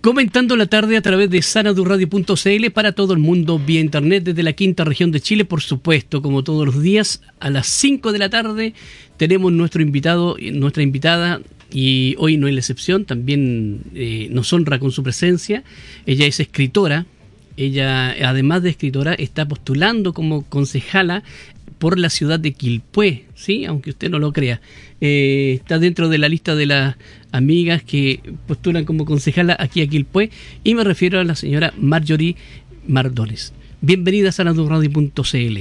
Comentando la tarde a través de sanadurradio.cl para todo el mundo vía internet desde la quinta región de Chile, por supuesto, como todos los días, a las 5 de la tarde tenemos nuestro invitado, nuestra invitada, y hoy no es la excepción, también eh, nos honra con su presencia. Ella es escritora, ella además de escritora está postulando como concejala por la ciudad de Quilpué, ¿sí? aunque usted no lo crea. Eh, está dentro de la lista de las amigas que postulan como concejala aquí a Quilpué y me refiero a la señora Marjorie Mardones. Bienvenida a sanadurradio.cl.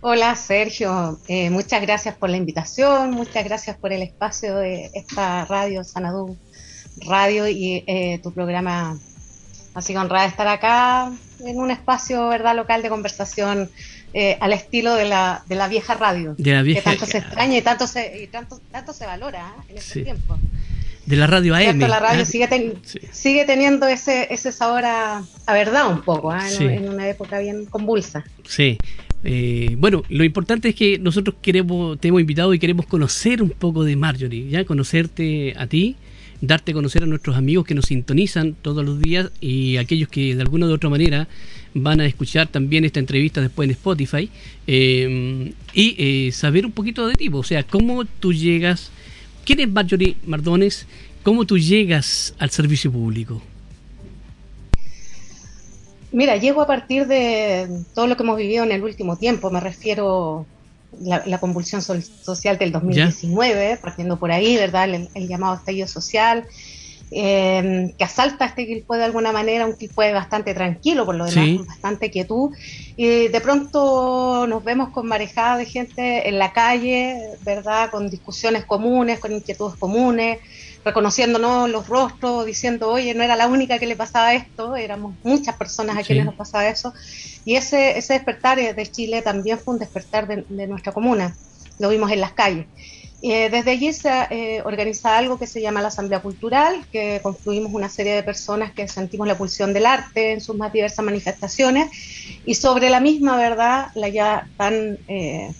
Hola Sergio, eh, muchas gracias por la invitación, muchas gracias por el espacio de esta radio, Sanadú Radio y eh, tu programa. Así honrada de estar acá en un espacio verdad local de conversación eh, al estilo de la, de la vieja radio. De la vieja, que tanto se extraña y tanto se, y tanto, tanto se valora ¿eh? en este tiempo. De la radio AM. La radio ah, sigue, sigue teniendo ese, ese sabor a, verdad un poco, ¿eh? en, una época bien convulsa. Sí. bueno, lo importante es que nosotros queremos, te hemos invitado y queremos conocer un poco de Marjorie, ya conocerte a ti, darte a conocer a nuestros amigos que nos sintonizan todos los días y aquellos que de alguna u otra manera van a escuchar también esta entrevista después en Spotify eh, y eh, saber un poquito de ti, o sea, cómo tú llegas, quién es Marjorie Mardones, cómo tú llegas al servicio público. Mira, llego a partir de todo lo que hemos vivido en el último tiempo, me refiero la, la convulsión social del 2019, partiendo por ahí, ¿verdad? El, el llamado estallido social, Em, que asalta este Quilpue de alguna manera, un Quilpue bastante tranquilo, por lo demás, bastante quietud. Y de pronto nos vemos con marejada de gente en la calle, ¿verdad? Con discusiones comunes, con inquietudes comunes, reconociéndonos los rostros, diciendo, oye, no era la única que le pasaba esto, éramos muchas personas a quienes nos pasaba eso. Y ese, ese despertar de Chile también fue un despertar de nuestra comuna, lo vimos en las calles. Eh, desde allí se eh, organiza algo que se llama la Asamblea Cultural, que confluimos una serie de personas que sentimos la pulsión del arte en sus más diversas manifestaciones, y sobre la misma, ¿verdad?, la ya tan eh,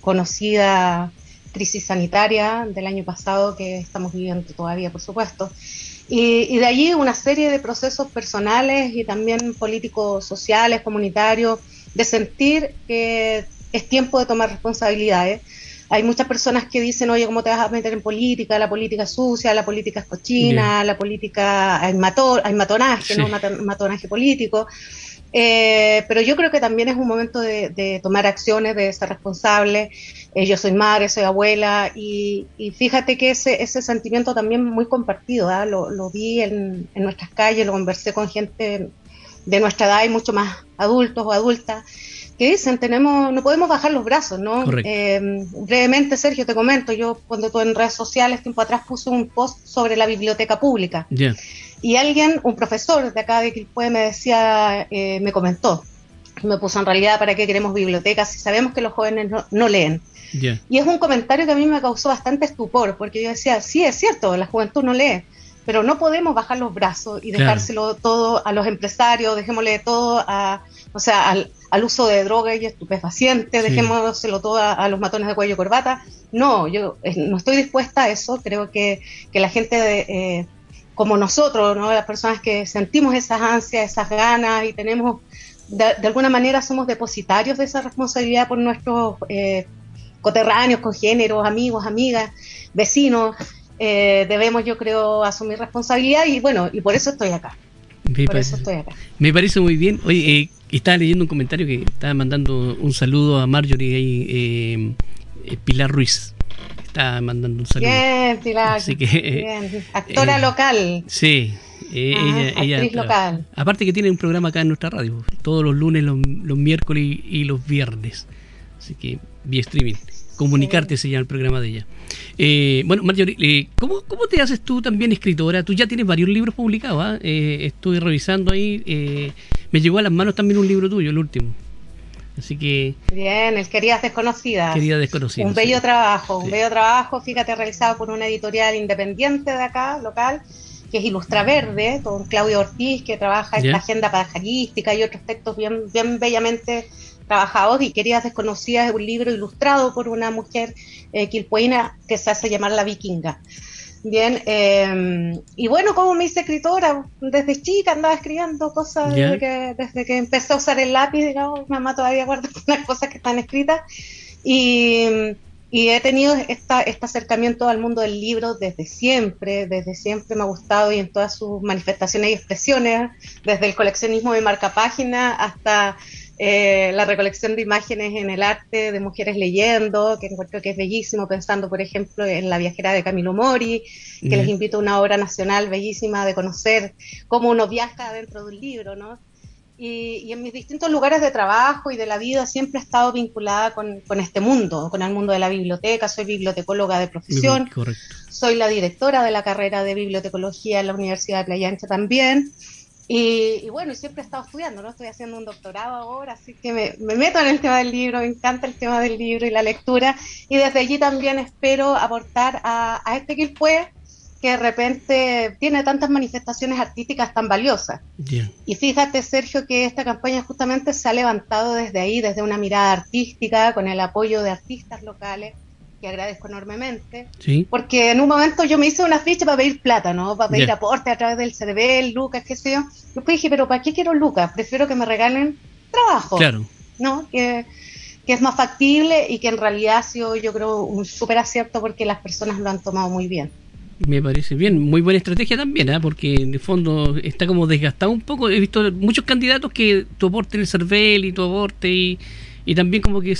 conocida crisis sanitaria del año pasado que estamos viviendo todavía, por supuesto. Y, y de allí una serie de procesos personales y también políticos, sociales, comunitarios, de sentir que es tiempo de tomar responsabilidades hay muchas personas que dicen, oye, ¿cómo te vas a meter en política? La política es sucia, la política es cochina, la política hay, hay matonaje, ¿no? matonaje político. Eh, pero yo creo que también es un momento de, tomar acciones, de ser responsable. Eh, yo soy madre, soy abuela y, fíjate que ese, ese sentimiento también muy compartido, ¿ah? lo, lo, vi en, en, nuestras calles, lo conversé con gente de nuestra edad y mucho más adultos o adultas que dicen, tenemos, no podemos bajar los brazos, ¿no? Eh, brevemente, Sergio, te comento, yo cuando tú en redes sociales tiempo atrás puse un post sobre la biblioteca pública. Y alguien, un profesor de acá de Quilpue me decía, eh, me comentó, me puso en realidad, ¿para qué queremos bibliotecas si sabemos que los jóvenes no, leen? Y es un comentario que a mí me causó bastante estupor, porque yo decía, sí, es cierto, la juventud no lee, pero no podemos bajar los brazos y dejárselo todo a los empresarios, dejémosle todo a, o sea, al, al uso de drogas y estupefacientes, dejémoselo todo a, los matones de cuello y corbata. No, yo eh, no estoy dispuesta a eso. Creo que, la gente eh, como nosotros, ¿no? las personas que sentimos esas ansias, esas ganas y tenemos, de, alguna manera somos depositarios de esa responsabilidad por nuestros eh, coterráneos, congéneros, amigos, amigas, vecinos. debemos, yo creo, asumir responsabilidad y bueno, y por eso estoy acá. por eso estoy acá. Me parece muy bien. Oye, y estaba leyendo un comentario que estaba mandando un saludo a Marjorie ahí, eh, eh, Pilar Ruiz. Estaba mandando un saludo. Bien, Pilar. Así que, bien. Actora eh, local. Sí. Ah, ella, actriz local. Aparte que tiene un programa acá en nuestra radio, todos los lunes, los, miércoles y, los viernes. Así que vía streaming. Comunicarte se llama el programa de ella. bueno, Marjorie, ¿cómo, ¿cómo, te haces tú también escritora? Tú ya tienes varios libros publicados. ¿ah? estoy revisando ahí me llegó a las manos también un libro tuyo, el último. Así que. Bien, el Queridas Desconocidas. Queridas Desconocidas. Un bello trabajo, un bello trabajo, fíjate, realizado por una editorial independiente de acá, local, que es Ilustra Verde, con Claudio Ortiz, que trabaja en la agenda pajarística y otros textos bien, bien bellamente trabajados. Y Queridas Desconocidas es un libro ilustrado por una mujer eh, que se hace llamar La Vikinga. Bien, em, y bueno, como me hice escritora, desde chica andaba escribiendo cosas desde que, desde que empecé a usar el lápiz, digamos, mi mamá todavía guarda unas cosas que están escritas. Y, he tenido esta, este acercamiento al mundo del libro desde siempre, desde siempre me ha gustado y en todas sus manifestaciones y expresiones, desde el coleccionismo de marca página hasta eh, la recolección de imágenes en el arte de mujeres leyendo, que encuentro que es bellísimo, pensando, por ejemplo, en La viajera de Camilo Mori, que les invito a una obra nacional bellísima de conocer cómo uno viaja dentro de un libro, ¿no? Y, en mis distintos lugares de trabajo y de la vida siempre he estado vinculada con, con, este mundo, con el mundo de la biblioteca. Soy bibliotecóloga de profesión. Soy la directora de la carrera de bibliotecología en la Universidad de Playa Ancha también. Y, bueno, y siempre he estado estudiando, ¿no? Estoy haciendo un doctorado ahora, así que me, meto en el tema del libro, me encanta el tema del libro y la lectura. Y desde allí también espero aportar a, a este Quilpue, que de repente tiene tantas manifestaciones artísticas tan valiosas. Y fíjate, Sergio, que esta campaña justamente se ha levantado desde ahí, desde una mirada artística, con el apoyo de artistas locales que agradezco enormemente, porque en un momento yo me hice una ficha para pedir plata, ¿no? Para pedir aporte a través del CDB, Lucas, qué sé yo. Después dije, pero ¿para qué quiero Lucas? Prefiero que me regalen trabajo, claro. ¿no? Que, que es más factible y que en realidad ha sido, yo creo, un súper acierto porque las personas lo han tomado muy bien. Me parece bien, muy buena estrategia también, ¿eh? porque en el fondo está como desgastado un poco. He visto muchos candidatos que tu aporte en el CERVEL y tu aporte y, y también como que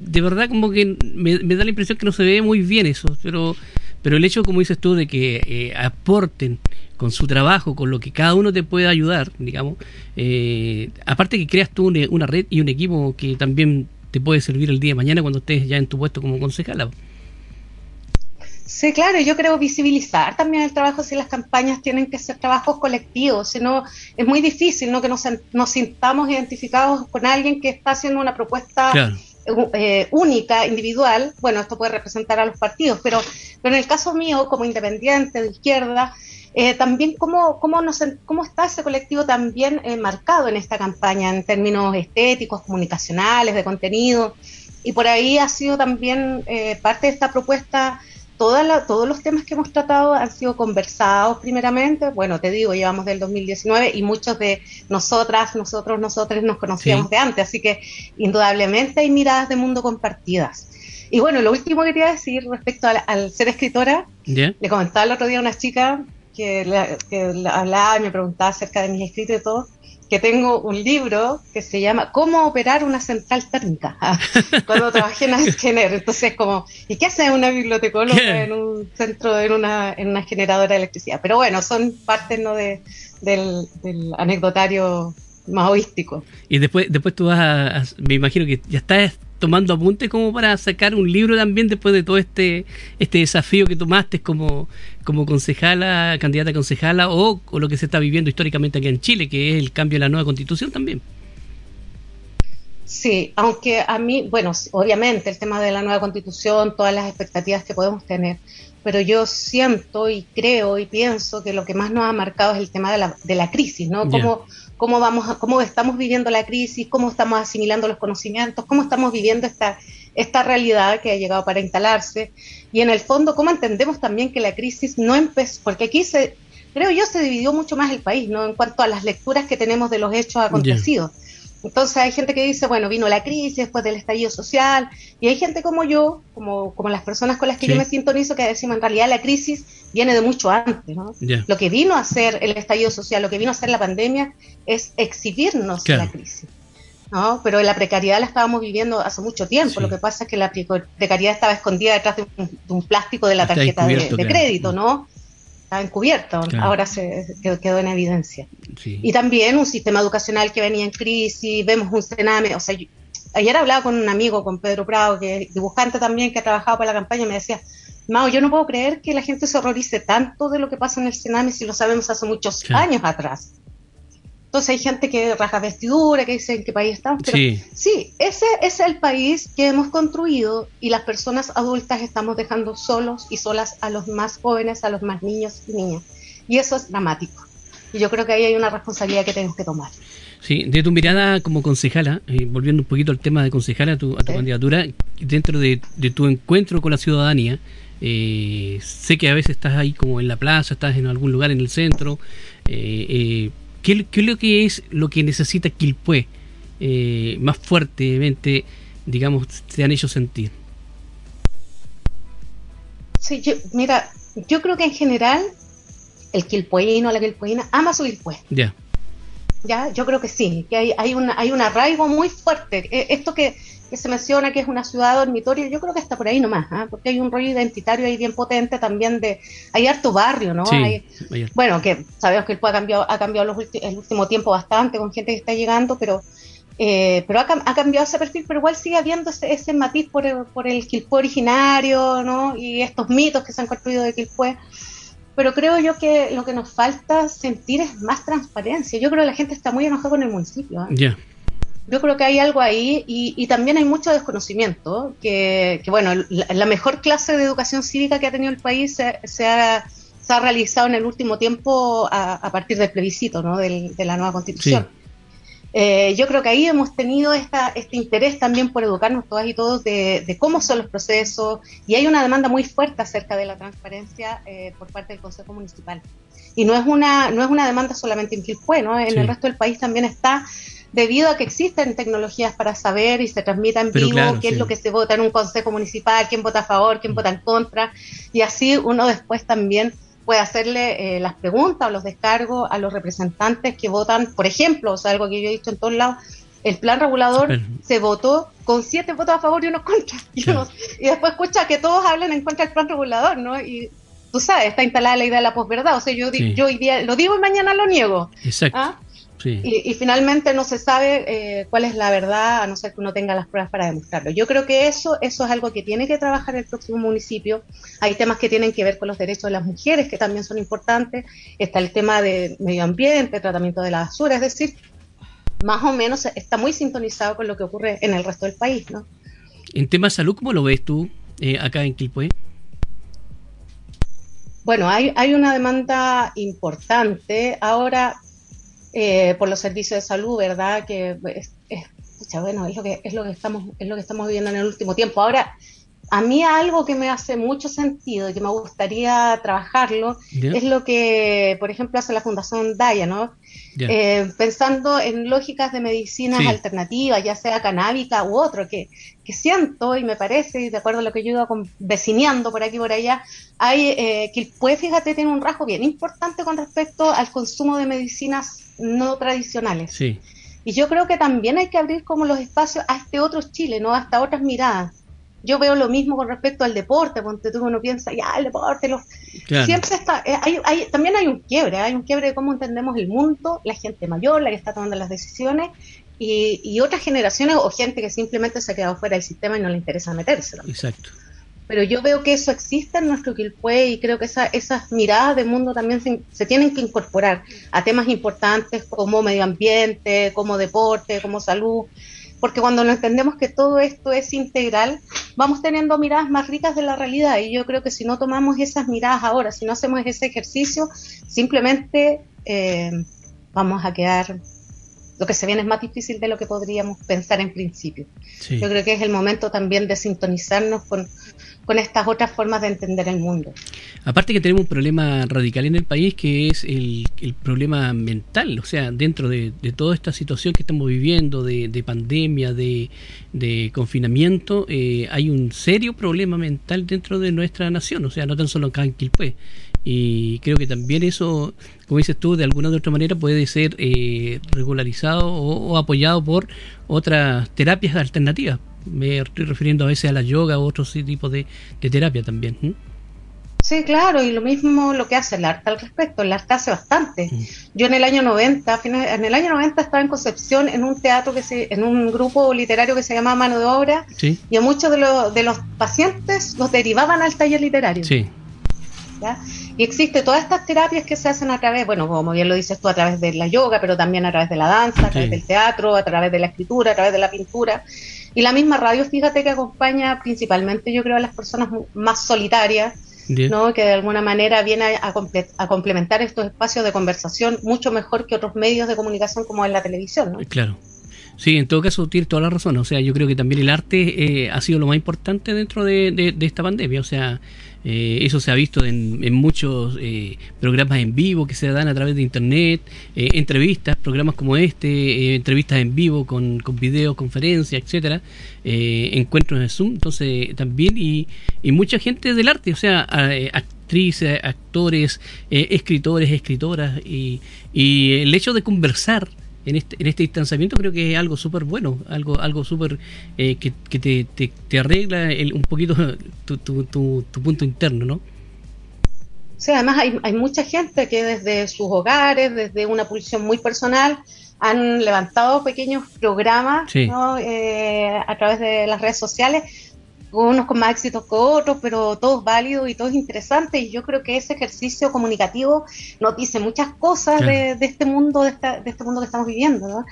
de verdad como que me, da la impresión que no se ve muy bien eso, pero pero el hecho, como dices tú, de que eh, aporten con su trabajo, con lo que cada uno te puede ayudar, digamos, eh, aparte que creas tú una, red y un equipo que también te puede servir el día de mañana cuando estés ya en tu puesto como concejala. Sí, claro, yo creo visibilizar también el trabajo si las campañas tienen que ser trabajos colectivos, si no es muy difícil ¿no? que nos, nos sintamos identificados con alguien que está haciendo una propuesta claro eh, única, individual, bueno, esto puede representar a los partidos, pero, pero en el caso mío, como independiente de izquierda, eh, también cómo, cómo, nos, cómo está ese colectivo también eh, marcado en esta campaña en términos estéticos, comunicacionales, de contenido. Y por ahí ha sido también parte de esta propuesta todos los temas que hemos tratado han sido conversados primeramente. Bueno, te digo, llevamos del 2019 y muchos de nosotras, nosotros, nosotros nos conocíamos de antes, así que indudablemente hay miradas de mundo compartidas. Y bueno, lo último que quería decir respecto al, ser escritora, le comentaba el otro día a una chica que, que hablaba y me preguntaba acerca de mis escritos y todo que tengo un libro que se llama Cómo operar una central térmica, cuando trabajé en Asgener. Entonces, como, ¿y qué hace una bibliotecóloga en un centro, en una, en una generadora de electricidad? Pero bueno, son partes ¿no? de, del, del anecdotario maoístico. Y después, después tú vas a, me imagino que ya estás tomando apuntes como para sacar un libro también después de todo este este desafío que tomaste como, como concejala, candidata a concejala o, o lo que se está viviendo históricamente aquí en Chile, que es el cambio de la nueva constitución también. Sí, aunque a mí, bueno, obviamente el tema de la nueva constitución, todas las expectativas que podemos tener, pero yo siento y creo y pienso que lo que más nos ha marcado es el tema de la, de la crisis, ¿no? Cómo, cómo, vamos cómo estamos viviendo la crisis, cómo estamos asimilando los conocimientos, cómo estamos viviendo esta, esta realidad que ha llegado para instalarse y en el fondo cómo entendemos también que la crisis no empezó, porque aquí se, creo yo se dividió mucho más el país, ¿no? En cuanto a las lecturas que tenemos de los hechos acontecidos. Entonces hay gente que dice, bueno, vino la crisis después del estallido social, y hay gente como yo, como, como las personas con las que yo me sintonizo, que decimos en realidad la crisis viene de mucho antes, ¿no? Lo que vino a hacer el estallido social, lo que vino a hacer la pandemia, es exhibirnos la crisis. ¿no? Pero la precariedad la estábamos viviendo hace mucho tiempo. Lo que pasa es que la precariedad estaba escondida detrás de un, plástico de la tarjeta de, crédito, ¿no? Estaba encubierto, ahora se quedó, en evidencia. Y también un sistema educacional que venía en crisis, vemos un cename, o sea, ayer hablaba con un amigo, con Pedro Prado, que es dibujante también, que ha trabajado para la campaña, y me decía, Mao, yo no puedo creer que la gente se horrorice tanto de lo que pasa en el cename si lo sabemos hace muchos años atrás. Entonces hay gente que raja vestidura, que dice en qué país estamos. Pero sí. sí, ese, es el país que hemos construido y las personas adultas estamos dejando solos y solas a los más jóvenes, a los más niños y niñas. Y eso es dramático. Y yo creo que ahí hay una responsabilidad que tenemos que tomar. Sí, de tu mirada como concejala, eh, volviendo un poquito al tema de concejala, a tu, a tu candidatura, dentro de, tu encuentro con la ciudadanía, eh, sé que a veces estás ahí como en la plaza, estás en algún lugar en el centro. Eh, ¿qué, es lo que es lo que necesita Quilpué más fuertemente, digamos, te han hecho sentir? Sí, mira, yo creo que en general el quilpueíno, la quilpueína ama su Quilpué. Ya. Ya, yo creo que sí, que hay, hay, una, hay un arraigo muy fuerte. E, esto que, se menciona que es una ciudad dormitorio, yo creo que está por ahí nomás, ¿ah? porque hay un rollo identitario ahí bien potente también de, hay harto barrio, ¿no? hay, bueno, que sabemos que el ha cambiado, ha cambiado el último tiempo bastante con gente que está llegando, pero eh, pero ha, cambiado ese perfil, pero igual sigue habiendo ese, matiz por el, por el Quilpue originario, ¿no? Y estos mitos que se han construido de Quilpue. Pero creo yo que lo que nos falta sentir es más transparencia. Yo creo que la gente está muy enojada con el municipio. ¿eh? Yo creo que hay algo ahí y, también hay mucho desconocimiento, que, bueno, la, mejor clase de educación cívica que ha tenido el país se, ha, realizado en el último tiempo a, partir del plebiscito, ¿no? de la nueva constitución. Eh, yo creo que ahí hemos tenido esta, este interés también por educarnos todas y todos de, cómo son los procesos y hay una demanda muy fuerte acerca de la transparencia eh, por parte del Consejo Municipal. Y no es una, no es una demanda solamente en Quilpué, ¿no? en el resto del país también está debido a que existen tecnologías para saber y se transmita en vivo qué es lo que se vota en un consejo municipal, quién vota a favor, quién mm. vota en contra, y así uno después también puede hacerle eh, las preguntas o los descargos a los representantes que votan, por ejemplo, o sea, algo que yo he dicho en todos lados, el plan regulador se votó con siete votos a favor y unos contra. Y, después escucha que todos hablan en contra del plan regulador, ¿no? Y tú sabes, está instalada la idea de la posverdad. O sea, yo, yo hoy día lo digo y mañana lo niego. Exacto. ¿Ah? Y, finalmente no se sabe eh, cuál es la verdad, a no ser que uno tenga las pruebas para demostrarlo. Yo creo que eso, eso es algo que tiene que trabajar el próximo municipio. Hay temas que tienen que ver con los derechos de las mujeres, que también son importantes. Está el tema de medio ambiente, tratamiento de la basura, es decir, más o menos está muy sintonizado con lo que ocurre en el resto del país, ¿no? En tema de salud, ¿cómo lo ves tú eh, acá en Quilpué? Bueno, hay, hay una demanda importante. Ahora, eh, por los servicios de salud, ¿verdad? Que es, bueno, es lo que, es lo que estamos, es lo que estamos viviendo en el último tiempo. Ahora, a mí algo que me hace mucho sentido y que me gustaría trabajarlo es lo que, por ejemplo, hace la Fundación Daya, ¿no? Eh, pensando en lógicas de medicinas alternativas, ya sea canábica u otro, que, que, siento y me parece, y de acuerdo a lo que yo iba vecineando por aquí y por allá, hay eh, que pues fíjate, tiene un rasgo bien importante con respecto al consumo de medicinas no tradicionales. Sí. Y yo creo que también hay que abrir como los espacios a este otro Chile, ¿no? Hasta otras miradas yo veo lo mismo con respecto al deporte, cuando tú uno piensa, ya, el deporte, los... siempre está, eh, hay, también hay un quiebre, hay un quiebre de cómo entendemos el mundo, la gente mayor, la que está tomando las decisiones, y, otras generaciones o gente que simplemente se ha quedado fuera del sistema y no le interesa meterse. Exacto. Pero yo veo que eso existe en nuestro Quilpue y creo que esa, esas miradas de mundo también se, tienen que incorporar a temas importantes como medio ambiente, como deporte, como salud porque cuando no entendemos que todo esto es integral, vamos teniendo miradas más ricas de la realidad y yo creo que si no tomamos esas miradas ahora, si no hacemos ese ejercicio, simplemente eh, vamos a quedar, lo que se viene es más difícil de lo que podríamos pensar en principio. Yo creo que es el momento también de sintonizarnos con, con estas otras formas de entender el mundo. Aparte que tenemos un problema radical en el país que es el, problema mental, o sea, dentro de, toda esta situación que estamos viviendo de, pandemia, de, confinamiento, eh, hay un serio problema mental dentro de nuestra nación, o sea, no tan solo acá en Quilpue. Y creo que también eso, como dices tú, de alguna u otra manera puede ser eh, regularizado o apoyado por otras terapias alternativas me estoy refiriendo a veces a la yoga u otros tipos de, terapia también. Sí, claro, y lo mismo lo que hace el arte al respecto. El arte hace bastante. Yo en el año 90, en el año 90 estaba en Concepción en un teatro, que se, en un grupo literario que se llamaba Mano de Obra, y a muchos de, los, de los pacientes los derivaban al taller literario. Sí. Y existe todas estas terapias que se hacen a través, bueno, como bien lo dices tú, a través de la yoga, pero también a través de la danza, a través del teatro, a través de la escritura, a través de la pintura. Y la misma radio, fíjate que acompaña principalmente, yo creo, a las personas más solitarias, ¿no? que de alguna manera viene a, a, complementar estos espacios de conversación mucho mejor que otros medios de comunicación como en la televisión. ¿no? Claro. Sí, en todo caso tiene toda la razón. O sea, yo creo que también el arte eh, ha sido lo más importante dentro de, esta pandemia. O sea, eh, eso se ha visto en, muchos eh, programas en vivo que se dan a través de internet, eh, entrevistas, programas como este, entrevistas en vivo con, con videoconferencias, etcétera, encuentros en Zoom, entonces también y, y mucha gente del arte, o sea, actrices, actores, escritores, escritoras y, y el hecho de conversar en este, en este distanciamiento creo que es algo súper bueno, algo, algo súper eh, que, que te, te, arregla el, un poquito tu, tu, tu, punto interno, ¿no? Sí, además hay, hay mucha gente que desde sus hogares, desde una pulsión muy personal, han levantado pequeños programas eh, a través de las redes sociales unos con más éxitos que otros, pero todos válidos y todos interesantes. Y yo creo que ese ejercicio comunicativo nos dice muchas cosas de, este mundo, de, de, este mundo que estamos viviendo. ¿no?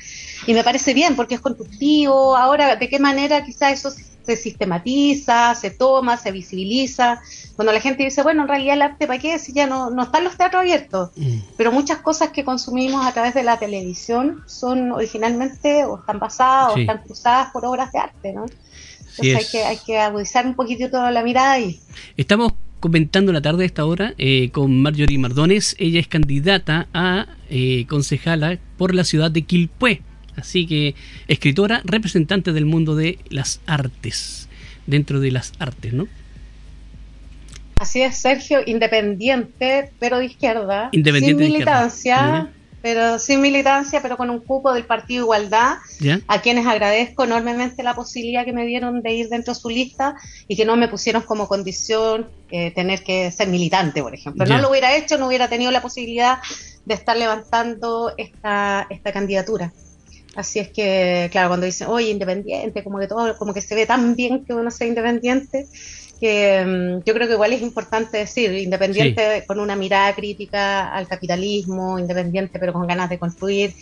Y me parece bien porque es constructivo. Ahora, ¿de qué manera quizás eso se sistematiza, se toma, se visibiliza? Cuando la gente dice, bueno, en realidad el arte, ¿para qué? Si ya no, no están los teatros abiertos. Mm. Pero muchas cosas que consumimos a través de la televisión son originalmente o están basadas o están cruzadas por obras de arte, ¿no? Hay que, hay que agudizar un poquito toda la mirada ahí. Estamos comentando la tarde de esta hora eh, con Marjorie Mardones. Ella es candidata a eh, concejala por la ciudad de Quilpué. Así que escritora, representante del mundo de las artes, dentro de las artes, ¿no? Así es, Sergio, independiente, pero de izquierda, independiente sin militancia, pero sin militancia, pero con un cupo del Partido Igualdad, a quienes agradezco enormemente la posibilidad que me dieron de ir dentro de su lista y que no me pusieron como condición eh, tener que ser militante, por ejemplo. No lo hubiera hecho, no hubiera tenido la posibilidad de estar levantando esta, esta candidatura. Así es que, claro, cuando dicen, oye, independiente, como que todo, como que se ve tan bien que uno sea independiente, que mm, yo creo que igual es importante decir, independiente con una mirada crítica al capitalismo, independiente pero con ganas de construir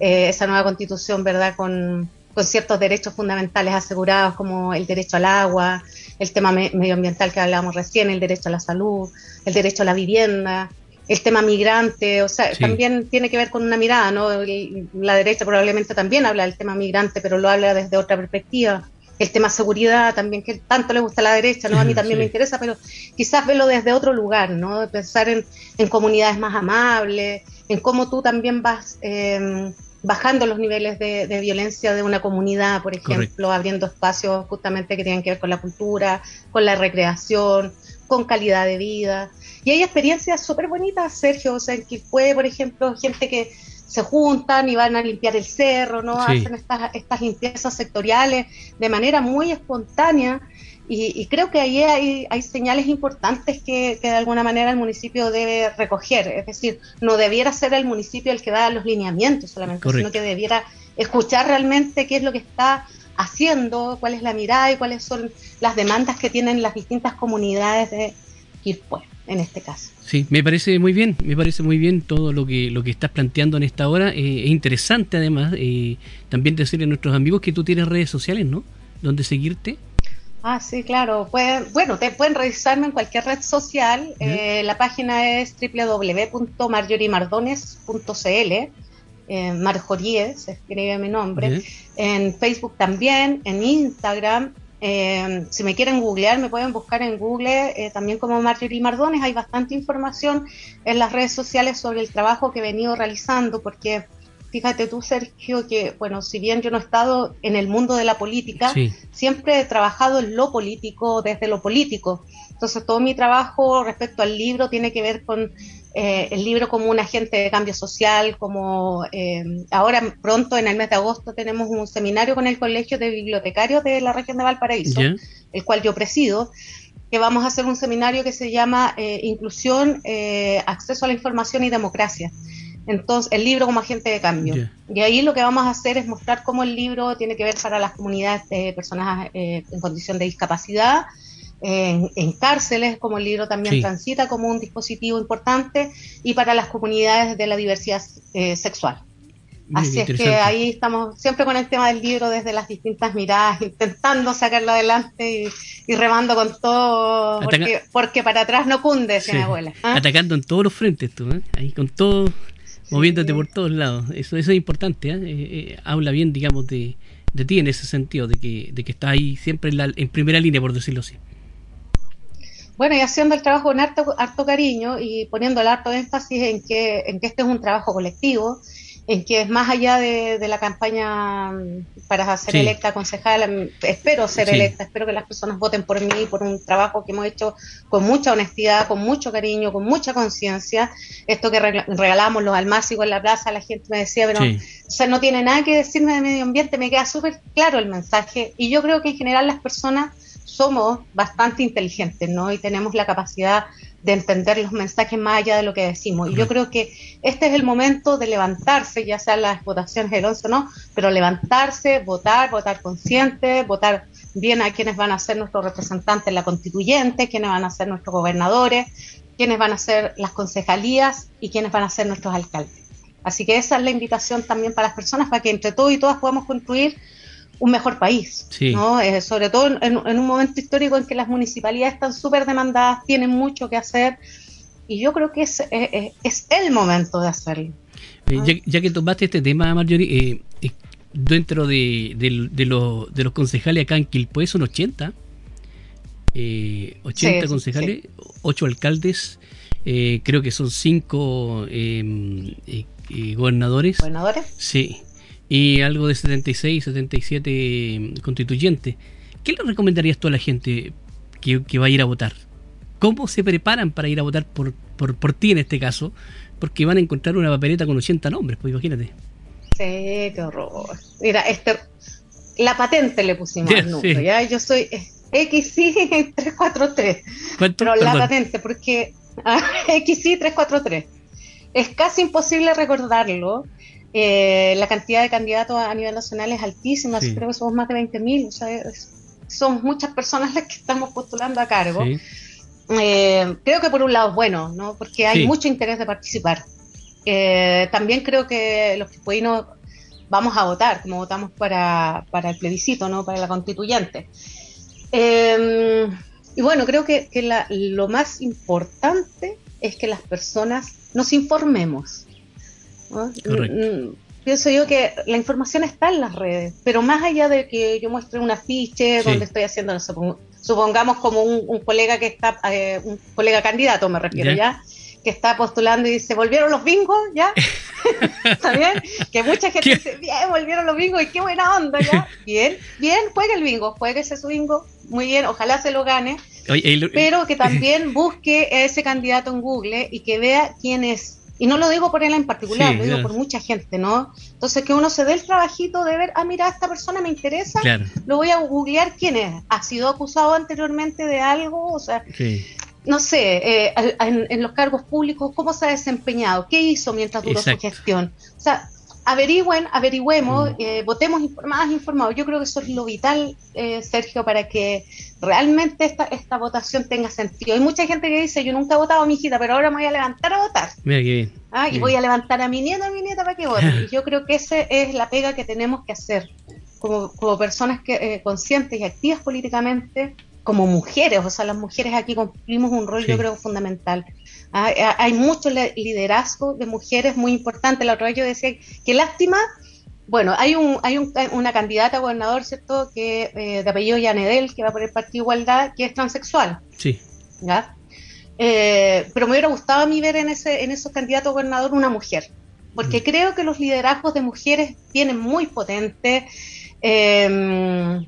eh, esa nueva constitución, ¿verdad? Con, con, ciertos derechos fundamentales asegurados como el derecho al agua, el tema medioambiental que hablábamos recién, el derecho a la salud, el derecho a la vivienda, el tema migrante, o sea, también tiene que ver con una mirada, ¿no? La derecha probablemente también habla del tema migrante, pero lo habla desde otra perspectiva el tema seguridad también, que tanto le gusta a la derecha, ¿no? A mí también me interesa, pero quizás verlo desde otro lugar, ¿no? Pensar en, comunidades más amables, en cómo tú también vas em, bajando los niveles de, violencia de una comunidad, por ejemplo, abriendo espacios justamente que tienen que ver con la cultura, con la recreación, con calidad de vida. Y hay experiencias súper bonitas, Sergio, o sea, en que fue, por ejemplo, gente que se juntan y van a limpiar el cerro, ¿no? Hacen estas, estas limpiezas sectoriales de manera muy espontánea y, creo que ahí hay, hay señales importantes que, que, de alguna manera el municipio debe recoger. Es decir, no debiera ser el municipio el que da los lineamientos solamente, sino que debiera escuchar realmente qué es lo que está haciendo, cuál es la mirada y cuáles son las demandas que tienen las distintas comunidades de Quilpué en este caso. Sí, me parece muy bien, me parece muy bien todo lo que lo que estás planteando en esta hora. Eh, es interesante además eh, también decirle a nuestros amigos que tú tienes redes sociales, ¿no? ¿Dónde seguirte? Ah, sí, claro. Pueden, bueno, te pueden revisarme en cualquier red social. Eh, la página es www.marjoriemardones.cl. Eh, Marjorie, se escribe mi nombre. En Facebook también, en Instagram eh, si me quieren googlear, me pueden buscar en Google eh, también como Marjorie Mardones. Hay bastante información en las redes sociales sobre el trabajo que he venido realizando, porque fíjate tú, Sergio, que, bueno, si bien yo no he estado en el mundo de la política, siempre he trabajado en lo político, desde lo político. Entonces, todo mi trabajo respecto al libro tiene que ver con eh, el libro como un agente de cambio social, como eh, ahora pronto en el mes de agosto tenemos un seminario con el Colegio de Bibliotecarios de la región de Valparaíso, el cual yo presido, que vamos a hacer un seminario que se llama eh, Inclusión, Acceso a la Información y Democracia. Entonces, el libro como agente de cambio. Y ahí lo que vamos a hacer es mostrar cómo el libro tiene que ver para las comunidades de personas en condición de discapacidad, en, cárceles, como el libro también transita como un dispositivo importante, y para las comunidades de la diversidad eh, sexual. Así es que ahí estamos siempre con el tema del libro desde las distintas miradas, intentando sacarlo adelante y, remando con todo, porque, para atrás no cunde, sí. mi abuela. ¿ah? Atacando en todos los frentes, tú, ¿eh? ahí con todo, moviéndote por todos lados. Eso, eso es importante, ¿eh? Eh, habla bien, digamos, de, de ti en ese sentido, de que, de que estás ahí siempre en, la, en primera línea, por decirlo así. Bueno, y haciendo el trabajo con harto, harto cariño y poniendo el harto énfasis en que, en que este es un trabajo colectivo, en que es más allá de, la campaña mm, para ser electa concejal, mm, espero ser electa, espero que las personas voten por mí, por un trabajo que hemos hecho con mucha honestidad, con mucho cariño, con mucha conciencia. Esto que regalamos los almácigos en la plaza, la gente me decía, pero o sea, no tiene nada que decirme de medio ambiente, me queda súper claro el mensaje y yo creo que en general las personas somos bastante inteligentes, ¿no? Y tenemos la capacidad de entender los mensajes más allá de lo que decimos. Y yo creo que este es el momento de levantarse, ya sea las votaciones del 11 o no, pero levantarse, votar, votar consciente, votar bien a quienes van a ser nuestros representantes en la constituyente, quienes van a ser nuestros gobernadores, quienes van a ser las concejalías y quienes van a ser nuestros alcaldes. Así que esa es la invitación también para las personas, para que entre todos y todas podamos construir un mejor país, ¿no? Eh, sobre todo en, un momento histórico en que las municipalidades están súper demandadas, tienen mucho que hacer, y yo creo que es, es, el momento de hacerlo. Eh, ya, que tomaste este tema, Marjorie, eh, dentro de, de, los, de los concejales acá en Quilpué son 80, 80 concejales, 8 alcaldes, creo que son 5 em, gobernadores. ¿Gobernadores? Sí y algo de 76, 77 constituyentes. ¿Qué le recomendarías tú a la gente que, va a ir a votar? ¿Cómo se preparan para ir a votar por, por, por ti en este caso? Porque van a encontrar una papeleta con 80 nombres, pues imagínate. Sí, qué horror. Mira, este, la patente le pusimos al número, ¿ya? Yo soy XI 343. Pero la patente, porque XI 343. Es casi imposible recordarlo eh, la cantidad de candidatos a nivel nacional es altísima, creo que somos más de 20.000, o sea, son muchas personas las que estamos postulando a cargo. Eh, creo que por un lado es bueno, ¿no? porque hay mucho interés de participar. Eh, también creo que los no vamos a votar, como votamos para, para el plebiscito, ¿no? para la constituyente. y bueno, creo que, que lo más importante es que las personas nos informemos. Pienso yo que la información está en las redes, pero más allá de que yo muestre un afiche donde estoy haciendo, supongamos como un, colega que está, eh, un colega candidato me refiero ya, que está postulando y dice, ¿volvieron los bingos? ¿Ya? ¿Está bien? Que mucha gente dice, bien, volvieron los bingos y qué buena onda, ¿ya? Bien, bien, juegue el bingo, ese su bingo, muy bien, ojalá se lo gane, pero que también busque ese candidato en Google y que vea quién es y no lo digo por él en particular, lo digo por mucha gente, ¿no? Entonces que uno se dé el trabajito de ver, ah, mira, esta persona me interesa, lo voy a googlear quién es. ¿Ha sido acusado anteriormente de algo? O sea, no sé, eh, en, los cargos públicos, ¿cómo se ha desempeñado? ¿Qué hizo mientras duró su gestión? O sea, averigüen, averigüemos, eh, votemos más informados. Yo creo que eso es lo vital, eh, Sergio, para que realmente esta, esta votación tenga sentido. Hay mucha gente que dice, yo nunca he votado a mi hijita, pero ahora me voy a levantar a votar. Mira qué bien. Ah, y voy a levantar a mi nieto, a mi nieta para que vote. y yo creo que esa es la pega que tenemos que hacer como, como personas que, eh, conscientes y activas políticamente, como mujeres. O sea, las mujeres aquí cumplimos un rol, yo creo, fundamental. Hay, mucho liderazgo de mujeres muy importante. La otra vez yo decía, qué lástima. Bueno, hay un, hay una candidata a gobernador, ¿cierto?, que eh, de apellido Yanedel, que va por el Partido Igualdad, que es transexual. Sí. ¿Ya? Eh, pero me hubiera gustado a mí ver en, ese, en esos candidatos a gobernador una mujer, porque mm. creo que los liderazgos de mujeres vienen muy potentes. Eh,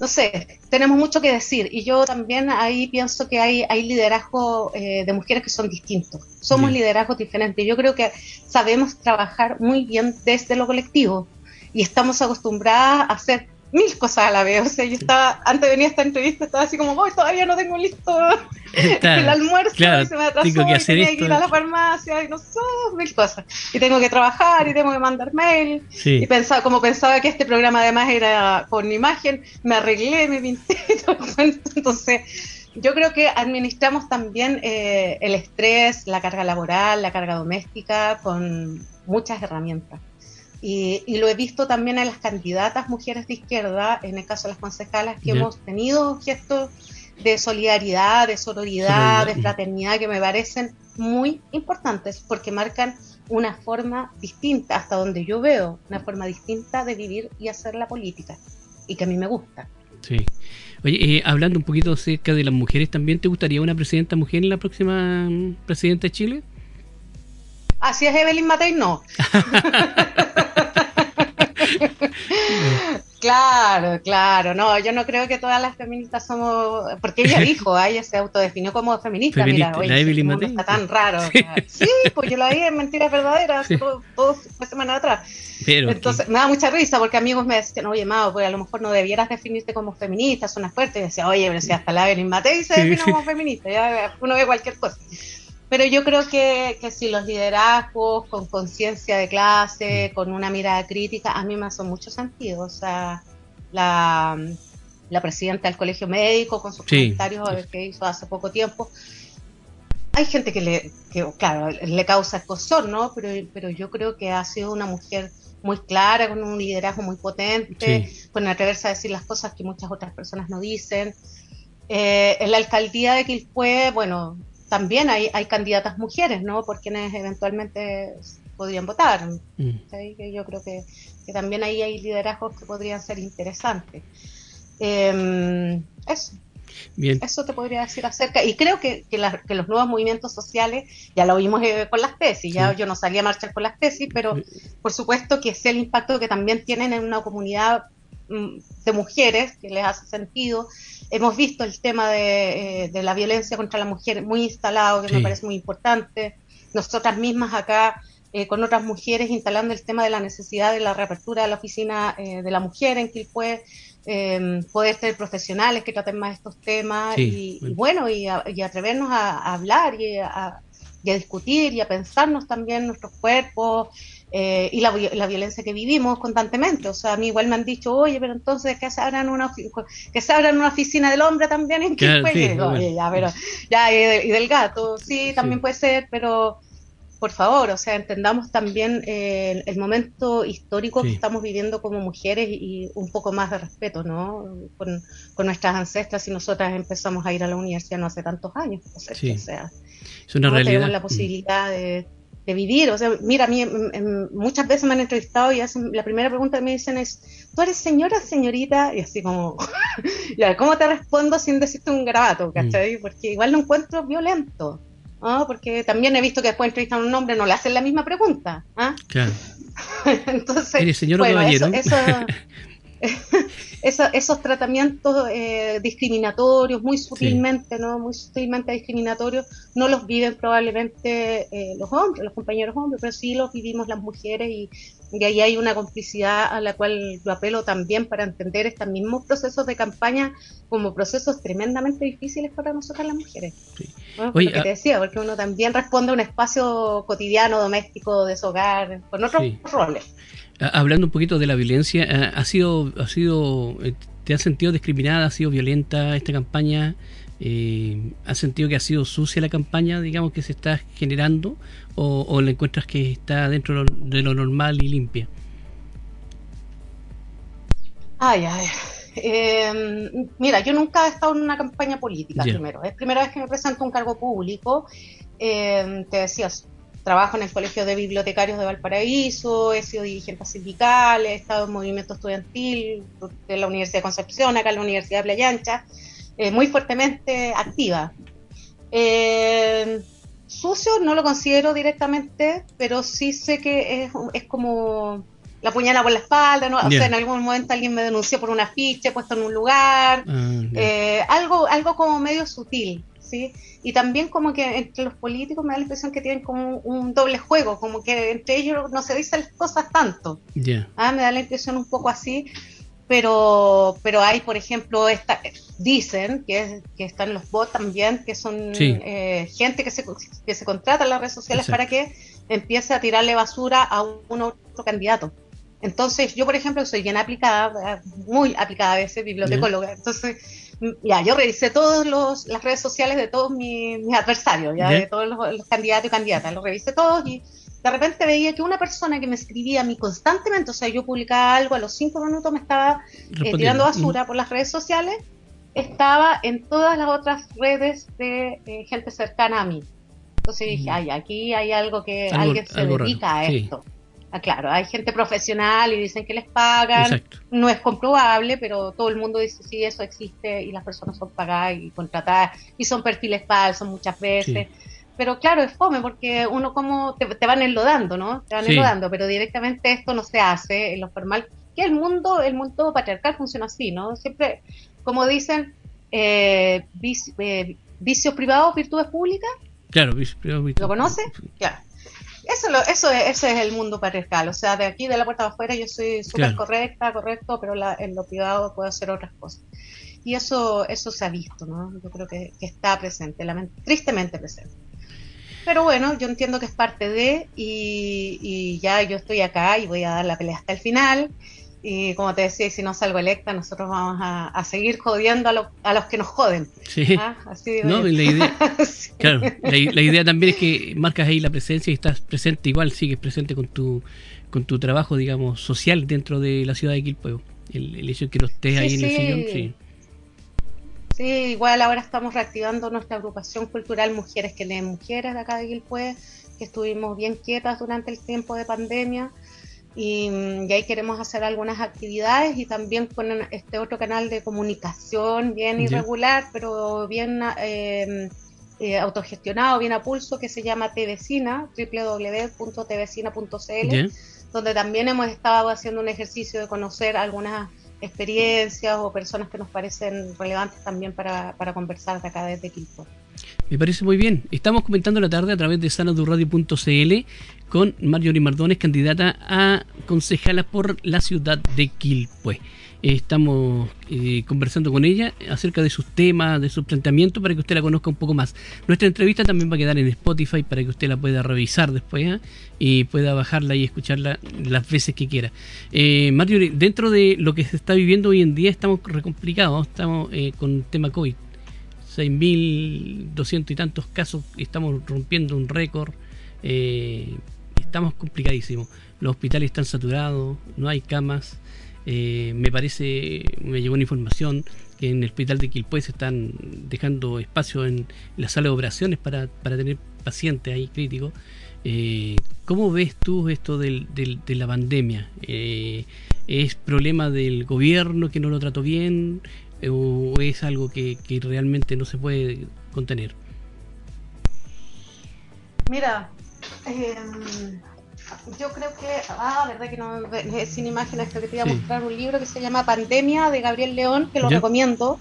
no sé, tenemos mucho que decir. Y yo también ahí pienso que hay, hay liderazgo eh, de mujeres que son distintos, somos liderazgos diferentes, yo creo que sabemos trabajar muy bien desde lo colectivo y estamos acostumbradas a hacer mil cosas a la vez. O sea, yo estaba, antes de venir a esta entrevista, estaba así como, hoy todavía no tengo listo el almuerzo, y se me atrasó, tengo que hacer y tenía que ir a la farmacia, y no sé, mil cosas. Y tengo que trabajar, y tengo que mandar mail. Y pensaba, como pensaba que este programa además era con imagen, me arreglé, me pinté, entonces... Yo creo que administramos también eh, el estrés, la carga laboral, la carga doméstica con muchas herramientas. Y, lo he visto también en las candidatas mujeres de izquierda, en el caso de las concejalas, que hemos tenido gestos de solidaridad, de sororidad, de fraternidad, que me parecen muy importantes porque marcan una forma distinta, hasta donde yo veo, una forma distinta de vivir y hacer la política, y que a mí me gusta. Sí. Oye, eh, hablando un poquito acerca de las mujeres, ¿también te gustaría una presidenta mujer en la próxima mm, presidenta de Chile? Así es Evelyn Matei, no. Claro, claro, no, yo no creo que todas las feministas somos, porque ella dijo, ella se autodefinió como feminista, mira, oye, no está tan raro. Sí. pues yo la vi en Mentiras Verdaderas dos, semanas atrás. Entonces me da mucha risa porque amigos me decían, oye, Mao, pues a lo mejor no debieras definirte como feminista, suena fuerte, y decía, oye, pero si hasta la Evelyn Matei se define como feminista, ya uno ve cualquier cosa. Pero yo creo que, que si los liderazgos con conciencia de clase, mm. con una mirada crítica, a mí me hace mucho sentido. O sea, la, la presidenta del colegio médico con sus comentarios que hizo hace poco tiempo. Hay gente que le, que, claro, le causa escosor, ¿no? Pero, pero yo creo que ha sido una mujer muy clara, con un liderazgo muy potente, con atreverse a decir las cosas que muchas otras personas no dicen. Eh, en la alcaldía de Quilpué, bueno, también hay, hay candidatas mujeres, ¿no? Por quienes eventualmente podrían votar. Mm. yo creo que, también ahí hay liderazgos que podrían ser interesantes. Em, eso. Bien. Eso te podría decir acerca. Y creo que, que, los nuevos movimientos sociales, ya lo vimos eh, con las tesis, ya yo no salía a marchar con las tesis, pero por supuesto que es el impacto que también tienen en una comunidad de mujeres que les hace sentido. Hemos visto el tema de, eh, la violencia contra la mujer muy instalado, que me parece muy importante. Nosotras mismas acá, eh, con otras mujeres, instalando el tema de la necesidad de la reapertura de la oficina eh, de la mujer en Quilpué, eh, poder tener profesionales que traten más estos temas y, bueno, y, atrevernos a, hablar y a, y a discutir y a pensarnos también nuestros cuerpos, eh, y la, violencia que vivimos constantemente. O sea, a mí igual me han dicho, oye, pero entonces que se abran una, que se abran una oficina del hombre también en que ya, pero, ya, y, del gato, sí, también puede ser, pero por favor, o sea, entendamos también eh, el momento histórico que estamos viviendo como mujeres y un poco más de respeto, ¿no? Con, nuestras ancestras y nosotras empezamos a ir a la universidad no hace tantos años. O sea, es una realidad. Tenemos la posibilidad de de vivir. O sea, mira, a mí muchas veces me han entrevistado y hacen, la primera pregunta que me dicen es, ¿tú eres señora, señorita? Y así como, ya, ¿cómo te respondo sin decirte un grabato? ¿cachai? Mm. Porque igual lo encuentro violento. ¿no? Porque también he visto que después entrevistan a un hombre no le hacen la misma pregunta. ¿ah? Claro. Entonces, ¿Eres señor bueno, eso, eso esos tratamientos eh, discriminatorios, muy sutilmente, ¿no? Muy sutilmente discriminatorios, no los viven probablemente eh, los hombres, los compañeros hombres, pero sí los vivimos las mujeres y, ahí hay una complicidad a la cual yo apelo también para entender estos mismos procesos de campaña como procesos tremendamente difíciles para nosotras las mujeres. Porque te ah, decía, porque uno también responde a un espacio cotidiano, doméstico, de su hogar, con otros roles. Hablando un poquito de la violencia, eh, ¿ha sido, ha sido, eh, te has sentido discriminada, ha sido violenta esta campaña? Eh, ¿Has sentido que ha sido sucia la campaña, digamos, que se está generando? ¿O, o la encuentras que está dentro de lo normal y limpia? Ay, ay. Em, mira, yo nunca he estado en una campaña política, primero. Es primera vez que me presento un cargo público. Em, te decías, trabajo en el Colegio de Bibliotecarios de Valparaíso, he sido dirigente sindical, he estado en movimiento estudiantil de la Universidad de Concepción, acá en la Universidad de Playa Ancha, eh, muy fuertemente activa. Eh, sucio no lo considero directamente, pero sí sé que es, es como la puñalada por la espalda, ¿no? O sea, en algún momento alguien me denunció por un afiche puesto en un lugar, ah, eh, algo, algo como medio sutil. Y también como que entre los políticos me da la impresión que tienen como un, doble juego, como que entre ellos no se dicen las cosas tanto. Ah, me da la impresión un poco así, pero, pero hay, por ejemplo, esta, dicen que, que están los bots también, que son eh, gente que se, que se contrata en las redes sociales para que empiece a tirarle basura a un otro candidato. Entonces, yo, por ejemplo, soy bien aplicada, muy aplicada a veces, bibliotecóloga. Entonces, ya, yo revisé todas las redes sociales de todos mis, adversarios, ya, de todos los, candidatos y candidatas, los revisé todos y, de repente veía que una persona que me escribía a mí constantemente, o sea, yo publicaba algo, a los cinco minutos me estaba eh, tirando basura por las redes sociales, estaba en todas las otras redes de eh, gente cercana a mí. Entonces dije, ay, aquí hay algo que alguien se dedica a esto. Claro, hay gente profesional y dicen que les pagan, no es comprobable, pero todo el mundo dice sí, eso existe y las personas son pagadas y contratadas y son perfiles falsos muchas veces. Pero claro, es fome porque uno como te, van enlodando, ¿no? Te van enlodando, pero directamente esto no se hace en lo formal. Que el mundo, el mundo patriarcal funciona así, ¿no? Siempre, como dicen, eh, eh vicios privados, virtudes públicas. Claro, vicios privados, ¿Lo conoce? Claro. Eso, lo, eso es, ese es el mundo patriarcal. O sea, de aquí, de la puerta afuera, yo soy súper correcta, correcto, pero en lo privado puedo hacer otras cosas. Y eso, eso se ha visto, ¿no? Yo creo que, está presente, tristemente presente. Pero bueno, yo entiendo que es parte de, y, y ya yo estoy acá y voy a dar la pelea hasta el final. Y como te decía, si no salgo electa, nosotros vamos a, seguir jodiendo a, a, los que nos joden. Sí. ¿Ah? Así no, la idea, claro, la, idea también es que marcas ahí la presencia y estás presente igual, sigues presente con tu, con tu trabajo, digamos, social dentro de la ciudad de Quilpueo. El, el hecho de que no estés ahí en el sillón, sí. Sí, igual ahora estamos reactivando nuestra agrupación cultural Mujeres que leen mujeres de acá de Quilpueo, que estuvimos bien quietas durante el tiempo de pandemia y, ahí queremos hacer algunas actividades y también con este otro canal de comunicación bien irregular, pero bien eh, eh, autogestionado, bien a pulso, que se llama TVecina, www.tvecina.cl, donde también hemos estado haciendo un ejercicio de conocer algunas experiencias o personas que nos parecen relevantes también para, para conversar de acá desde Quilpo. Me parece muy bien. Estamos comentando la tarde a través de sanadurradio.cl con Marjorie Mardones, candidata a concejala por la ciudad de Quilpue. Estamos eh, conversando con ella acerca de sus temas, de sus planteamientos, para que usted la conozca un poco más. Nuestra entrevista también va a quedar en Spotify para que usted la pueda revisar después ¿eh? y pueda bajarla y escucharla las veces que quiera. Eh, Marjorie, dentro de lo que se está viviendo hoy en día, estamos recomplicados, estamos eh, con el tema COVID. 6.200 y tantos casos, estamos rompiendo un récord, eh, estamos complicadísimos. Los hospitales están saturados, no hay camas. Eh, me parece, me llegó una información que en el hospital de Quilpué se están dejando espacio en la sala de operaciones para, para tener pacientes ahí críticos. Eh, ¿Cómo ves tú esto de la pandemia? ¿Es problema del gobierno que no lo trató bien? O es algo que, realmente no se puede contener? Mira, em, yo creo que, ah, verdad que no, es sin imágenes, que te iba a mostrar un libro que se llama Pandemia de Gabriel León, que lo recomiendo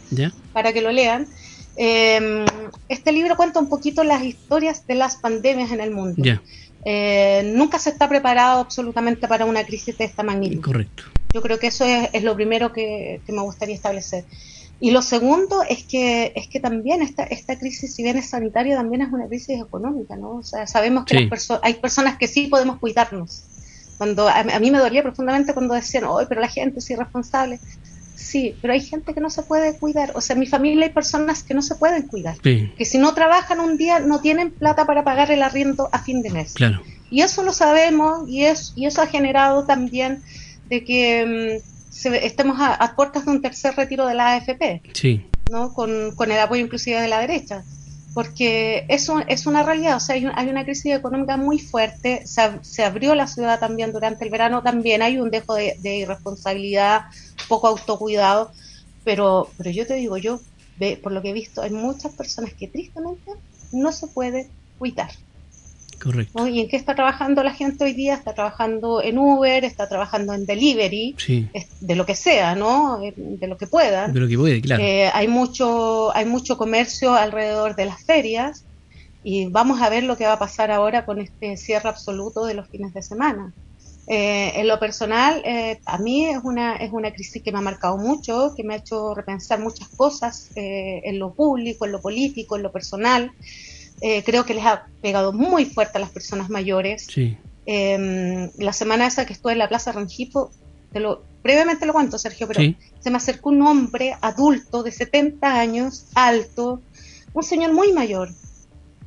para que lo lean. Em, este libro cuenta un poquito las historias de las pandemias en el mundo. Eh, nunca se está preparado absolutamente para una crisis de esta magnitud. Correcto. Yo creo que eso es, lo primero que, me gustaría establecer. Y lo segundo es que, es que también esta, esta crisis, si bien es sanitaria, también es una crisis económica, ¿no? O sea, sabemos que hay personas que sí podemos cuidarnos. Cuando a, mí me dolía profundamente cuando decían, hoy pero la gente es irresponsable. Sí, pero hay gente que no se puede cuidar. O sea, en mi familia hay personas que no se pueden cuidar. Que si no trabajan un día no tienen plata para pagar el arriendo a fin de mes. Claro. Y eso lo sabemos y, es, y eso ha generado también de que mm, estemos a, puertas de un tercer retiro de la AFP, sí. ¿no? Con, con, el apoyo inclusive de la derecha. Porque eso es una realidad, o sea, hay, hay una crisis económica muy fuerte, se, abrió la ciudad también durante el verano, también hay un dejo de, irresponsabilidad, poco autocuidado, pero, pero yo te digo, yo, por lo que he visto, hay muchas personas que tristemente no se puede cuidar. Correcto. ¿Y en qué está trabajando la gente hoy día? Está trabajando en Uber, está trabajando en delivery, de lo que sea, ¿no? Eh, de lo que pueda. De lo que puede, claro. Eh, hay, mucho, hay mucho comercio alrededor de las ferias y vamos a ver lo que va a pasar ahora con este cierre absoluto de los fines de semana. Eh, en lo personal, a mí es una, es una crisis que me ha marcado mucho, que me ha hecho repensar muchas cosas en lo público, en lo político, en lo personal. Eh, creo que les ha pegado muy fuerte a las personas mayores. Em, la semana esa que estuve en la Plaza Rangipo, te lo, brevemente lo cuento, Sergio, pero se me acercó un hombre adulto de 70 años, alto, un señor muy mayor.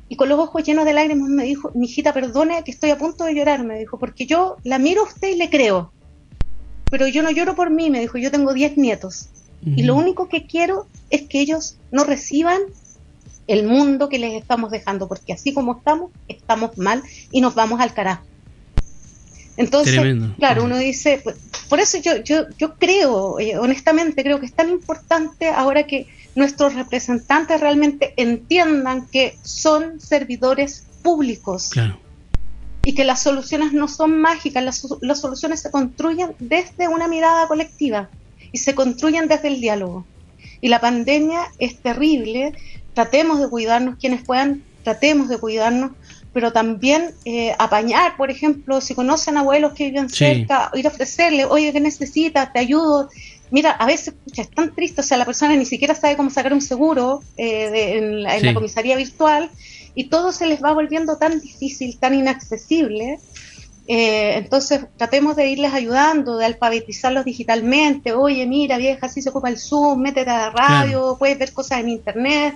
y con los ojos llenos de lágrimas me dijo, mi hijita, perdone que estoy a punto de llorar, me dijo, porque yo la miro a usted y le creo, pero yo no lloro por mí, me dijo, yo tengo 10 nietos, y lo único que quiero es que ellos no reciban el mundo que les estamos dejando, porque así como estamos, estamos mal y nos vamos al carajo. Entonces, claro, uno dice, pues, por eso yo, yo, yo creo, eh, honestamente, creo que es tan importante ahora que nuestros representantes realmente entiendan que son servidores públicos. Y que las soluciones no son mágicas, las, las soluciones se construyen desde una mirada colectiva y se construyen desde el diálogo. Y la pandemia es terrible, tratemos de cuidarnos quienes puedan, tratemos de cuidarnos, pero también eh, apañar, por ejemplo, si conocen abuelos que viven cerca, ir a ofrecerle, oye, ¿qué necesitas? Te ayudo. Mira, a veces es tan triste, o sea, la persona ni siquiera sabe cómo sacar un seguro eh, en, la, comisaría virtual y todo se les va volviendo tan difícil, tan inaccesible. Eh, entonces, tratemos de irles ayudando, de alfabetizarlos digitalmente. Oye, mira, vieja, así se ocupa el Zoom, métete a la radio, puedes ver cosas en Internet.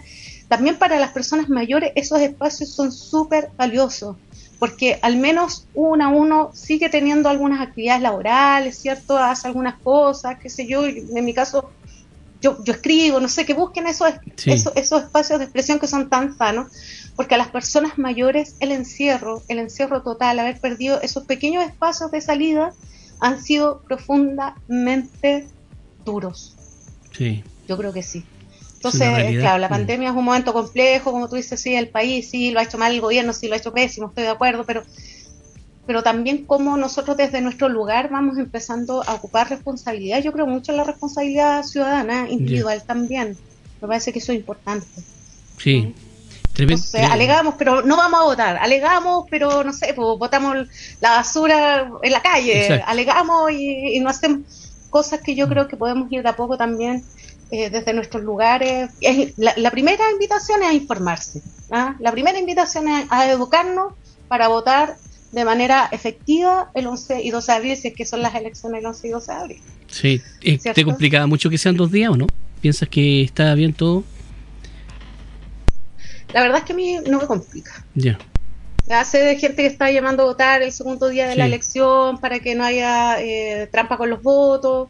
También para las personas mayores esos espacios son súper valiosos, porque al menos uno a uno sigue teniendo algunas actividades laborales, ¿cierto? Hace algunas cosas, qué sé yo, en mi caso yo, yo escribo, no sé, que busquen esos, esos, esos espacios de expresión que son tan sanos, porque a las personas mayores el encierro, el encierro total, haber perdido esos pequeños espacios de salida, han sido profundamente duros. Sí. Yo creo que sí. Entonces, claro, la pandemia es un momento complejo, como tú dices, sí, el país sí lo ha hecho mal, el gobierno sí lo ha hecho pésimo, estoy de acuerdo, pero, pero también como nosotros desde nuestro lugar vamos empezando a ocupar responsabilidad. Yo creo mucho en la responsabilidad ciudadana, individual también. Me parece que eso es importante. Sí. Entonces, alegamos, pero no vamos a votar. Alegamos, pero no sé, pues votamos la basura en la calle. Alegamos y, y no hacemos cosas que yo creo que podemos ir de a poco también eh, desde nuestros lugares. la, primera invitación es a informarse. ¿ah? La primera invitación es a educarnos para votar de manera efectiva el 11 y 12 de abril, si es que son las elecciones el 11 y 12 de abril. Sí, eh, ¿te complicaba mucho que sean dos días o no? ¿Piensas que está bien todo? La verdad es que a mí no me complica. Ya. Hace de gente que está llamando a votar el segundo día de la elección para que no haya eh, trampa con los votos.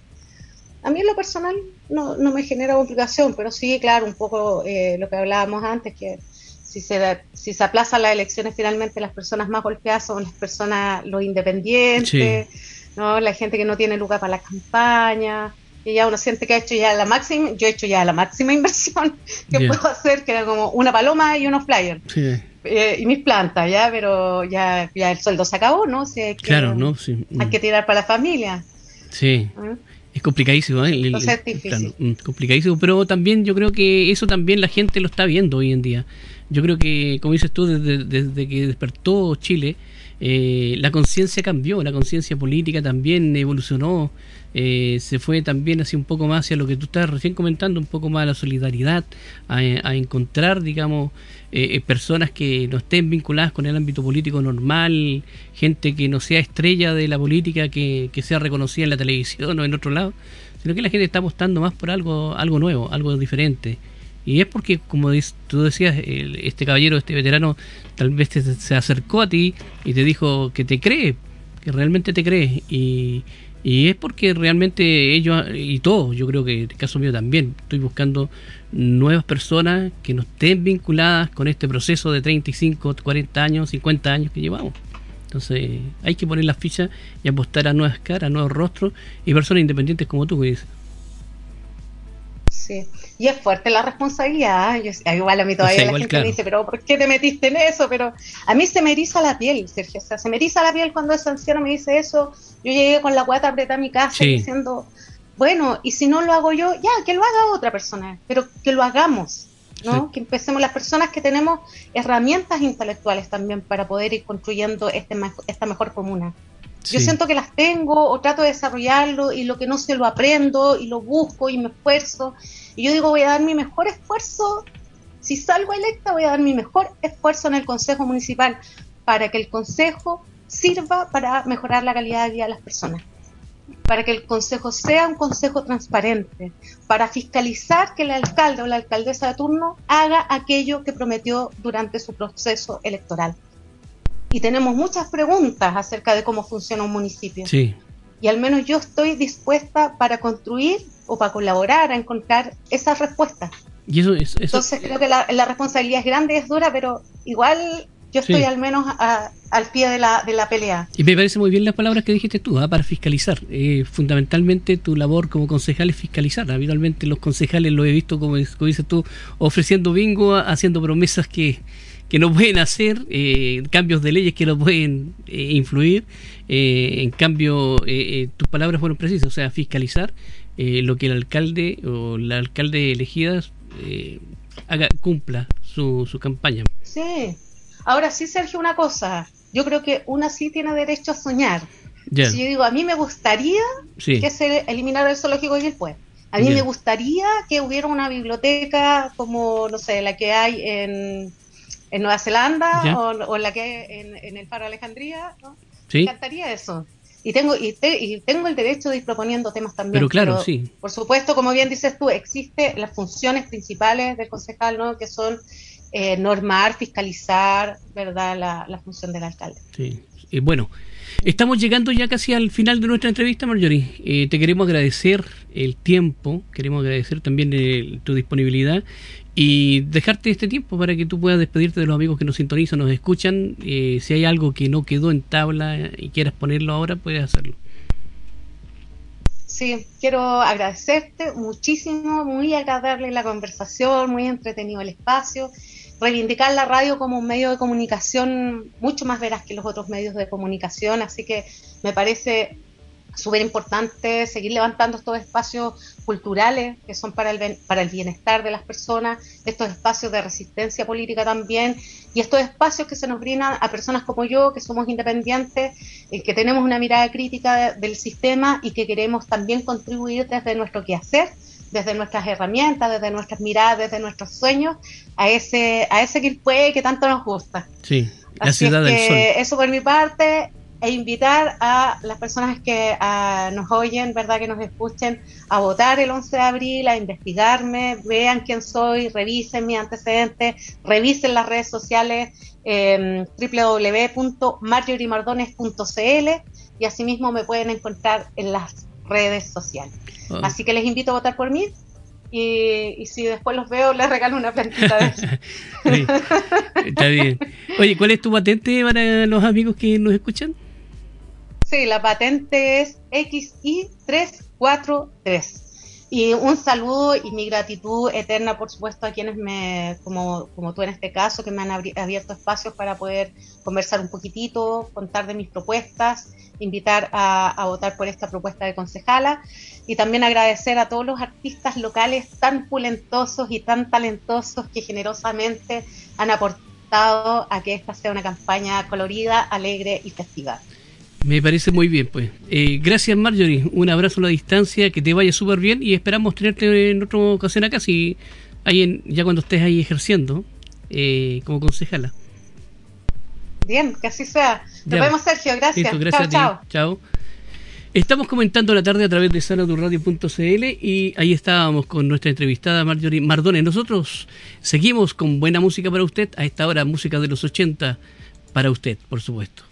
A mí en lo personal no, no me genera complicación, pero sí, claro, un poco eh, lo que hablábamos antes, que si se, si se aplazan las elecciones finalmente las personas más golpeadas son las personas, los independientes, ¿no? la gente que no tiene lugar para la campaña, y ya uno siente que ha hecho ya la máxima, yo he hecho ya la máxima inversión que puedo hacer, que era como una paloma y unos flyers. Eh, y mis plantas, ya, pero ya, ya el sueldo se acabó, ¿no? claro, ¿no? Sí. Hay que tirar para la familia. Sí. ¿Ah? Es complicadísimo, ¿eh? Mm, complicadísimo, pero también yo creo que eso también la gente lo está viendo hoy en día. Yo creo que, como dices tú, desde, desde que despertó Chile, eh, la conciencia cambió, la conciencia política también evolucionó, eh, se fue también así un poco más hacia lo que tú estás recién comentando, un poco más a la solidaridad, a, encontrar, digamos, eh, personas que no estén vinculadas con el ámbito político normal, gente que no sea estrella de la política, que, que sea reconocida en la televisión o en otro lado, sino que la gente está apostando más por algo, algo nuevo, algo diferente. Y es porque, como tú decías, este caballero, este veterano, tal vez se acercó a ti y te dijo que te cree, que realmente te cree. Y, y es porque realmente ellos, y todos, yo creo que en el caso mío también, estoy buscando nuevas personas que no estén vinculadas con este proceso de 35, 40 años, 50 años que llevamos. Entonces hay que poner las fichas y apostar a nuevas caras, a nuevos rostros y personas independientes como tú, que dices. Sí, y es fuerte la responsabilidad. Yo, igual a mí todavía la gente me dice, pero ¿por qué te metiste en eso? Pero a mí se me eriza la piel, Sergio. O sea, se me eriza la piel cuando ese anciano me dice eso. Yo llegué con la guata apretada a mi casa diciendo, bueno, y si no lo hago yo, ya, que lo haga otra persona, pero que lo hagamos. ¿no? Que empecemos las personas que tenemos herramientas intelectuales también para poder ir construyendo este, esta mejor comuna. Yo siento que las tengo o trato de desarrollarlo y lo que no sé lo aprendo y lo busco y me esfuerzo. Y yo digo, voy a dar mi mejor esfuerzo. Si salgo electa, voy a dar mi mejor esfuerzo en el Consejo Municipal para que el Consejo sirva para mejorar la calidad de vida de las personas. para que el consejo sea un consejo transparente, para fiscalizar que el alcalde o la alcaldesa de turno haga aquello que prometió durante su proceso electoral. Y tenemos muchas preguntas acerca de cómo funciona un municipio. Sí. Y al menos yo estoy dispuesta para construir o para colaborar a encontrar esas respuestas. Y eso, es Entonces creo que la, la responsabilidad es grande, es dura, pero igual yo estoy al menos al pie de la, de la pelea. Y me parece muy bien las palabras que dijiste tú, ¿ah? para fiscalizar. Eh, fundamentalmente tu labor como concejal es fiscalizar. Habitualmente los concejales lo he visto, como, dices tú, ofreciendo bingo, haciendo promesas que, que no pueden hacer, eh, cambios de leyes que no pueden eh, influir. en cambio, tus palabras fueron precisas, o sea, fiscalizar lo que el alcalde o la alcalde elegida haga, cumpla su, su campaña. Sí, Ahora sí, Sergio, una cosa. Yo creo que una sí tiene derecho a soñar. Si yo digo, a mí me gustaría que se eliminara el zoológico de Gilpué. A mí me gustaría que hubiera una biblioteca como, no sé, la que hay en, en Nueva Zelanda o, la que hay en, el Faro Alejandría. ¿no? Me encantaría eso. Y tengo, y, tengo el derecho de ir proponiendo temas también. Pero claro, sí. Por supuesto, como bien dices tú, existen las funciones principales del concejal, ¿no? Que son eh, normar, fiscalizar, ¿verdad?, la, función del alcalde. Sí, y bueno, estamos llegando ya casi al final de nuestra entrevista, Marjorie. Eh, te queremos agradecer el tiempo, queremos agradecer también tu disponibilidad y dejarte este tiempo para que tú puedas despedirte de los amigos que nos sintonizan, nos escuchan. Eh, si hay algo que no quedó en tabla y quieras ponerlo ahora, puedes hacerlo. Sí, quiero agradecerte muchísimo, muy agradable la conversación, muy entretenido el espacio reivindicar la radio como un medio de comunicación mucho más veraz que los otros medios de comunicación, así que me parece súper importante seguir levantando estos espacios culturales que son para el, para el bienestar de las personas, estos espacios de resistencia política también, y estos espacios que se nos brindan a personas como yo, que somos independientes, eh, que tenemos una mirada crítica del sistema y que queremos también contribuir desde nuestro quehacer desde nuestras herramientas, desde nuestras miradas, desde nuestros sueños, a ese, a ese Quilpue que tanto nos gusta. Sí, la ciudad del sol. Eso por mi parte, e invitar a las personas que nos oyen, verdad, que nos escuchen, a votar el 11 de abril, a investigarme, vean quién soy, revisen mis antecedentes, revisen las redes sociales eh, www.marjoriemardones.cl y asimismo me pueden encontrar en las redes sociales. Ah. Así que les invito a votar por mí y, si después los veo, les regalo una plantita de Está bien. Oye, ¿cuál es tu patente para los amigos que nos escuchan? Sí, la patente es XI343. Y un saludo y mi gratitud eterna, por supuesto, a quienes me, como, como tú en este caso, que me han abierto espacios para poder conversar un poquitito, contar de mis propuestas, invitar a, a votar por esta propuesta de concejala y también agradecer a todos los artistas locales tan pulentosos y tan talentosos que generosamente han aportado a que esta sea una campaña colorida, alegre y festiva. Me parece muy bien, pues. Eh, gracias, Marjorie. Un abrazo a la distancia, que te vaya súper bien y esperamos tenerte en otra ocasión acá, si hay ya cuando estés ahí ejerciendo eh, como concejala. Bien, que así sea. Nos vemos, Sergio. Gracias. gracias chao, chao. Estamos comentando la tarde a través de sanadurradio.cl y ahí estábamos con nuestra entrevistada Marjorie Mardones. Nosotros seguimos con buena música para usted, a esta hora música de los 80 para usted, por supuesto.